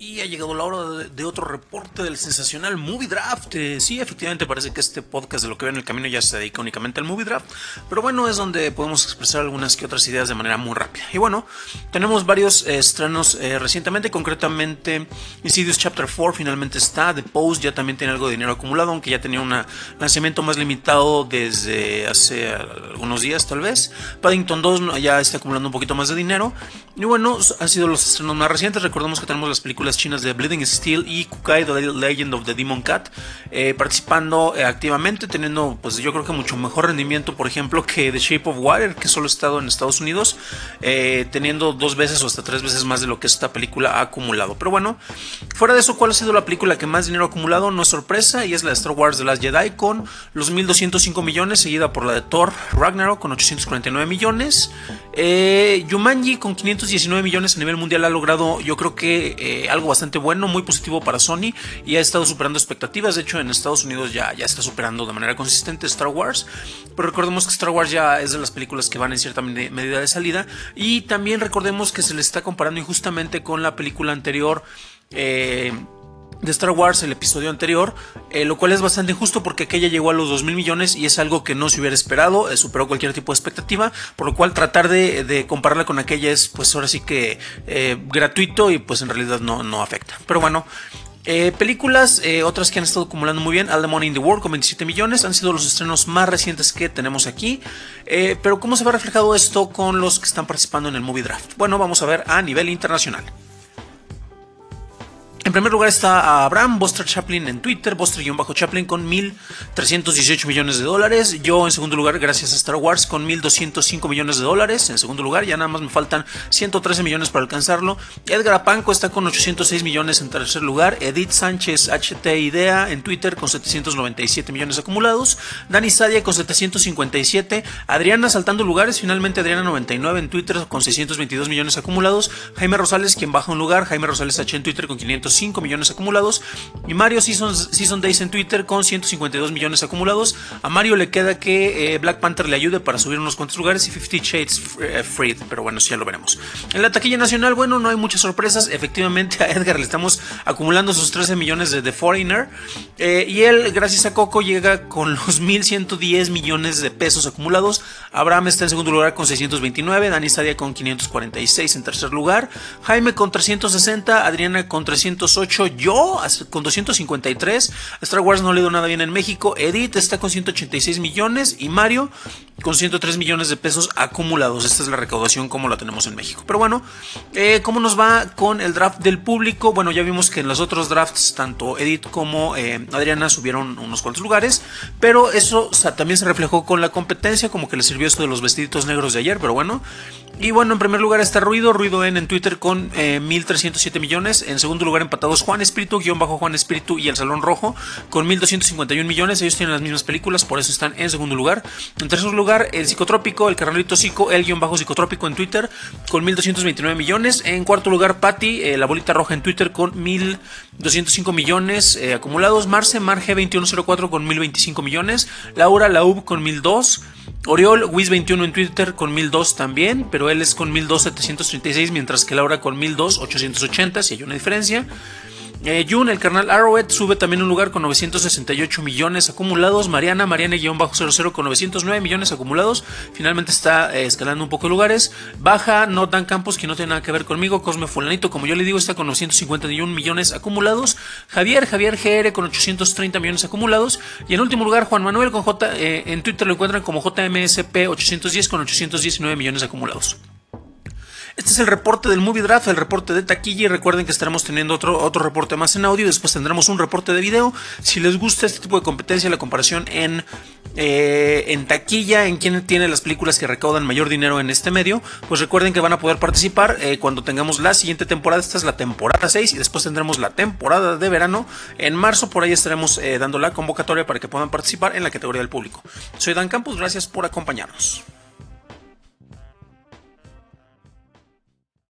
Y ha llegado la hora de, otro reporte del sensacional Movie Draft. Eh, sí, efectivamente parece que este podcast de lo que ve en el camino ya se dedica únicamente al Movie Draft. Pero bueno, es donde podemos expresar algunas que otras ideas de manera muy rápida. Y bueno, tenemos varios eh, estrenos eh, recientemente, concretamente Insidious Chapter 4 finalmente está. The Post ya también tiene algo de dinero acumulado, aunque ya tenía un lanzamiento más limitado desde hace algunos días tal vez. Paddington 2 ya está acumulando un poquito más de dinero. Y bueno, han sido los estrenos más recientes. Recordemos que tenemos las películas chinas de Bleeding Steel y Kukai The Legend of the Demon Cat eh, participando eh, activamente, teniendo pues yo creo que mucho mejor rendimiento, por ejemplo, que The Shape of Water, que solo ha estado en Estados Unidos, eh, teniendo dos veces o hasta tres veces más de lo que esta película ha acumulado. Pero bueno, fuera de eso, ¿cuál ha sido la película que más dinero ha acumulado? No es sorpresa, y es la de Star Wars The Last Jedi con los 1205 millones, seguida por la de Thor Ragnarok con 849 millones. Yumanji con 500 19 millones a nivel mundial ha logrado yo creo que eh, algo bastante bueno, muy positivo para Sony y ha estado superando expectativas. De hecho en Estados Unidos ya, ya está superando de manera consistente Star Wars. Pero recordemos que Star Wars ya es de las películas que van en cierta medida de salida. Y también recordemos que se le está comparando injustamente con la película anterior. Eh, de Star Wars, el episodio anterior, eh, lo cual es bastante injusto porque aquella llegó a los 2 mil millones y es algo que no se hubiera esperado, eh, superó cualquier tipo de expectativa, por lo cual tratar de, compararla con aquella es pues ahora sí que eh, gratuito y pues en realidad no, no afecta. Pero bueno, películas, otras que han estado acumulando muy bien, All the Money in the World con 27 millones, han sido los estrenos más recientes que tenemos aquí. pero ¿cómo se ve reflejado esto con los que están participando en el Movie Draft? Bueno, vamos a ver a nivel internacional. Primer lugar está Abraham Buster Chaplin en Twitter, Buster-Chaplin con 1.318 millones de dólares. Yo en segundo lugar, gracias a Star Wars, con 1.205 millones de dólares. En segundo lugar, ya nada más me faltan 113 millones para alcanzarlo. Edgar Apanco está con 806 millones en tercer lugar. Edith Sánchez HT Idea en Twitter con 797 millones acumulados. Dani Sadia con 757. Adriana saltando lugares, finalmente Adriana 99 en Twitter con 622 millones acumulados. Jaime Rosales, quien baja un lugar. Jaime Rosales H en Twitter con 500 5 millones acumulados. Y Mario Season, Season Days en Twitter con 152 millones acumulados. A Mario le queda que eh, Black Panther le ayude para subir unos cuantos lugares y 50 Shades eh, Freed, pero bueno, sí ya lo veremos. En la taquilla nacional, bueno, no hay muchas sorpresas. Efectivamente, a Edgar le estamos acumulando sus 13 millones de Foreigner. Eh, y él, gracias a Coco, llega con los 1110 millones de pesos acumulados. Abraham está en segundo lugar con 629. Dani Sadia con 546 en tercer lugar. Jaime con 360. Adriana con 300 yo con 253. Star Wars no le dio nada bien en México. Edith está con 186 millones y Mario con 103 millones de pesos acumulados. Esta es la recaudación como la tenemos en México. Pero bueno, eh, ¿cómo nos va con el draft del público? Bueno, ya vimos que en los otros drafts, tanto Edith como eh, Adriana subieron unos cuantos lugares, pero eso también se reflejó con la competencia, como que le sirvió esto de los vestiditos negros de ayer, pero bueno. Y bueno, en primer lugar está Ruido, Ruido en, en Twitter con 1.307 eh, millones. En segundo lugar Juan Espíritu, guion bajo Juan Espíritu y El Salón Rojo con 1.251 millones. Ellos tienen las mismas películas, por eso están en segundo lugar. En tercer lugar, El Psicotrópico, El Carnalito Psico, El guion bajo Psicotrópico en Twitter con 1.229 millones. En cuarto lugar, Patty, eh, La Bolita Roja en Twitter con 1.205 millones eh, acumulados. Marce, Marge 2104 con 1.025 millones. Laura, Laub con 1.002 Oriol, Wiz21 en Twitter con 1002 también, pero él es con 12736, mientras que Laura con 12880, si hay una diferencia. Eh, Jun, el carnal Arrowhead, sube también un lugar con 968 millones acumulados. Mariana, Mariana-00 con 909 millones acumulados. Finalmente está eh, escalando un poco de lugares. Baja Dan Campos, que no tiene nada que ver conmigo. Cosme Fulanito, como yo le digo, está con 951 millones acumulados. Javier, Javier GR con 830 millones acumulados. Y en último lugar, Juan Manuel con J, eh, en Twitter lo encuentran como JMSP 810 con 819 millones acumulados. Este es el reporte del Movie Draft, el reporte de taquilla y recuerden que estaremos teniendo otro, otro reporte más en audio, después tendremos un reporte de video. Si les gusta este tipo de competencia, la comparación en, eh, en taquilla, en quién tiene las películas que recaudan mayor dinero en este medio, pues recuerden que van a poder participar eh, cuando tengamos la siguiente temporada, esta es la temporada 6 y después tendremos la temporada de verano. En marzo por ahí estaremos eh, dando la convocatoria para que puedan participar en la categoría del público. Soy Dan Campos, gracias por acompañarnos.